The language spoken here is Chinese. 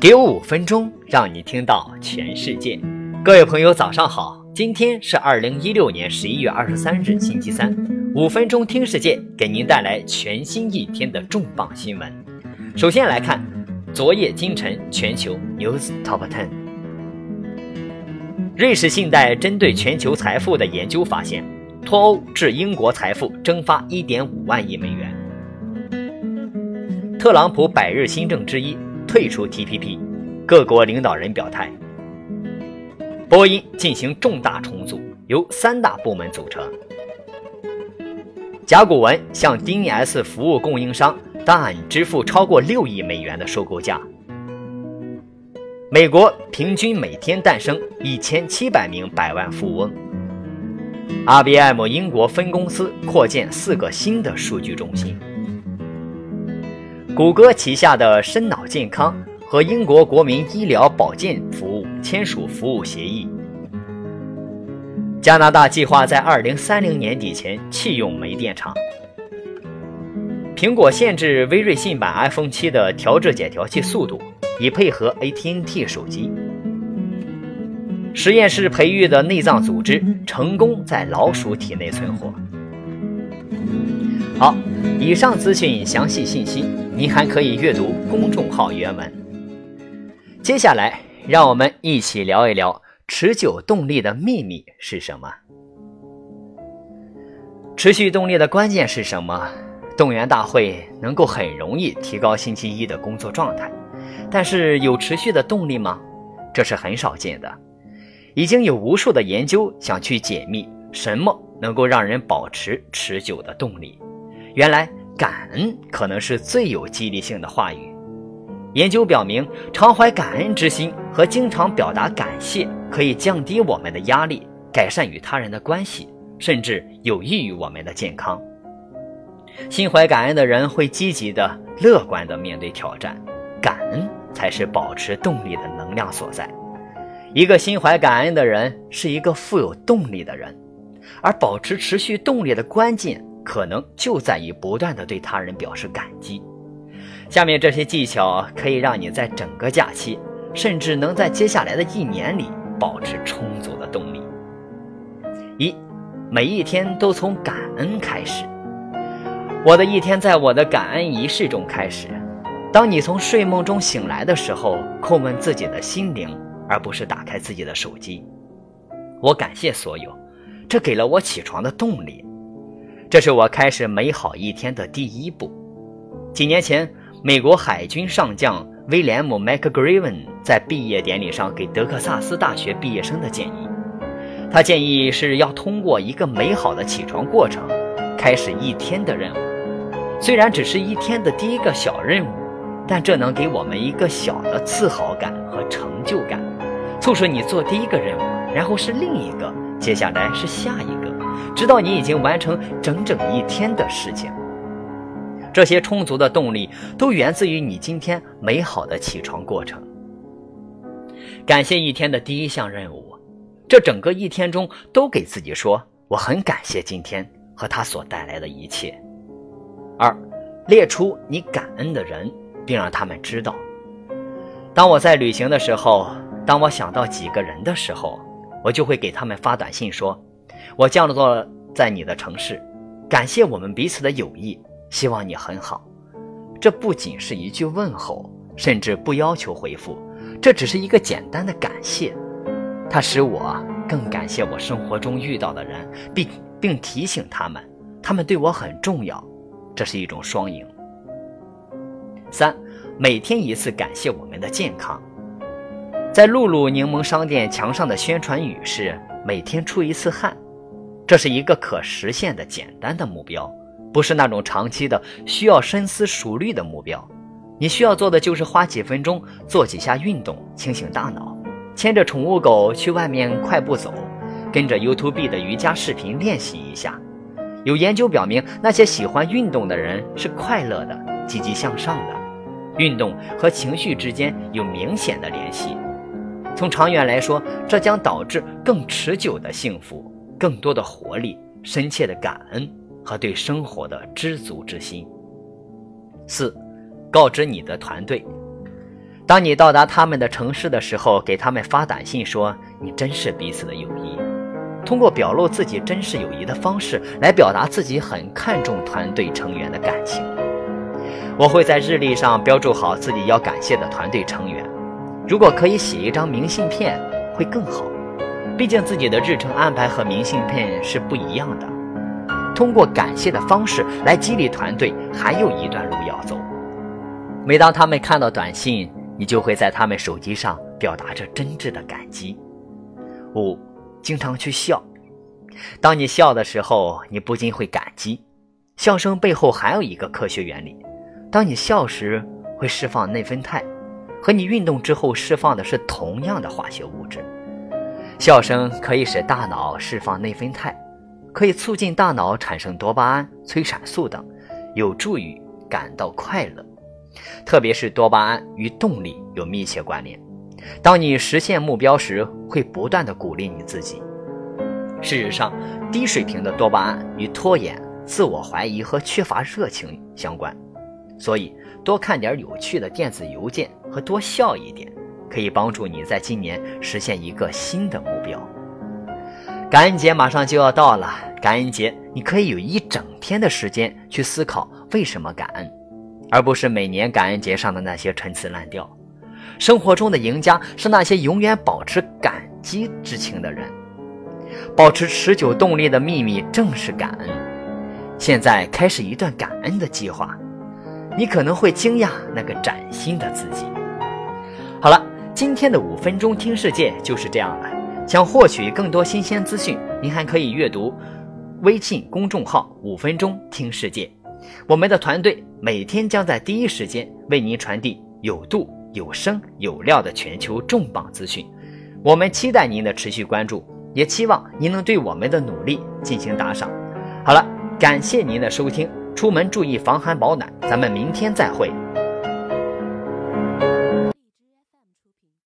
给我五分钟，让你听到全世界。各位朋友，早上好！今天是二零一六年十一月二十三日，星期三。五分钟听世界，给您带来全新一天的重磅新闻。首先来看昨夜今晨全球 News Top Ten。瑞士信贷针对全球财富的研究发现，脱欧致英国财富蒸发一点五万亿美元。特朗普百日新政之一。退出 TPP，各国领导人表态。波音进行重大重组，由三大部门组成。甲骨文向 DNS 服务供应商 Dyn 支付超过六亿美元的收购价。美国平均每天诞生一千七百名百万富翁。IBM 英国分公司扩建四个新的数据中心。谷歌旗下的深脑健康和英国国民医疗保健服务签署服务协议。加拿大计划在二零三零年底前弃用煤电厂。苹果限制微瑞信版 iPhone 七的调制解调器速度，以配合 AT&T 手机。实验室培育的内脏组织成功在老鼠体内存活。好，以上资讯详细信息，您还可以阅读公众号原文。接下来，让我们一起聊一聊持久动力的秘密是什么？持续动力的关键是什么？动员大会能够很容易提高星期一的工作状态，但是有持续的动力吗？这是很少见的。已经有无数的研究想去解密什么能够让人保持持久的动力。原来，感恩可能是最有激励性的话语。研究表明，常怀感恩之心和经常表达感谢，可以降低我们的压力，改善与他人的关系，甚至有益于我们的健康。心怀感恩的人会积极的、乐观的面对挑战，感恩才是保持动力的能量所在。一个心怀感恩的人是一个富有动力的人，而保持持续动力的关键。可能就在于不断的对他人表示感激。下面这些技巧可以让你在整个假期，甚至能在接下来的一年里保持充足的动力。一，每一天都从感恩开始。我的一天在我的感恩仪式中开始。当你从睡梦中醒来的时候，叩问自己的心灵，而不是打开自己的手机。我感谢所有，这给了我起床的动力。这是我开始美好一天的第一步。几年前，美国海军上将威廉姆·麦克格瑞文在毕业典礼上给德克萨斯大学毕业生的建议，他建议是要通过一个美好的起床过程，开始一天的任务。虽然只是一天的第一个小任务，但这能给我们一个小的自豪感和成就感，促使你做第一个任务，然后是另一个，接下来是下一个。直到你已经完成整整一天的事情，这些充足的动力都源自于你今天美好的起床过程。感谢一天的第一项任务，这整个一天中都给自己说我很感谢今天和他所带来的一切。二，列出你感恩的人，并让他们知道。当我在旅行的时候，当我想到几个人的时候，我就会给他们发短信说。我降落在你的城市，感谢我们彼此的友谊，希望你很好。这不仅是一句问候，甚至不要求回复，这只是一个简单的感谢。它使我更感谢我生活中遇到的人，并并提醒他们，他们对我很重要。这是一种双赢。三，每天一次感谢我们的健康。在露露柠檬商店墙上的宣传语是：每天出一次汗。这是一个可实现的简单的目标，不是那种长期的需要深思熟虑的目标。你需要做的就是花几分钟做几下运动，清醒大脑，牵着宠物狗去外面快步走，跟着 YouTube 的瑜伽视频练习一下。有研究表明，那些喜欢运动的人是快乐的、积极向上的。运动和情绪之间有明显的联系，从长远来说，这将导致更持久的幸福。更多的活力、深切的感恩和对生活的知足之心。四，告知你的团队，当你到达他们的城市的时候，给他们发短信说你真是彼此的友谊，通过表露自己真实友谊的方式来表达自己很看重团队成员的感情。我会在日历上标注好自己要感谢的团队成员，如果可以写一张明信片会更好，毕竟自己的日程安排和明信片是不一样的。通过感谢的方式来激励团队，还有一段路要走。每当他们看到短信，你就会在他们手机上表达着真挚的感激。五，经常去笑。当你笑的时候，你不禁会感激，笑声背后还有一个科学原理。当你笑时，会释放内啡肽，和你运动之后释放的是同样的化学物质。笑声可以使大脑释放内啡肽，可以促进大脑产生多巴胺、催产素等，有助于感到快乐。特别是多巴胺与动力有密切关联。当你实现目标时，会不断的鼓励你自己。事实上，低水平的多巴胺与拖延、自我怀疑和缺乏热情相关。所以，多看点有趣的电子邮件和多笑一点，可以帮助你在今年实现一个新的目标。感恩节马上就要到了，感恩节你可以有一整天的时间去思考为什么感恩，而不是每年感恩节上的那些陈词滥调。生活中的赢家是那些永远保持感激之情的人，保持持久动力的秘密正是感恩。现在开始一段感恩的计划。你可能会惊讶那个崭新的自己。好了，今天的五分钟听世界就是这样了。想获取更多新鲜资讯，您还可以阅读微信公众号“五分钟听世界”。我们的团队每天将在第一时间为您传递有度、有声、有料的全球重磅资讯。我们期待您的持续关注，也期望您能对我们的努力进行打赏。好了，感谢您的收听。出门注意防寒保暖，咱们明天再会。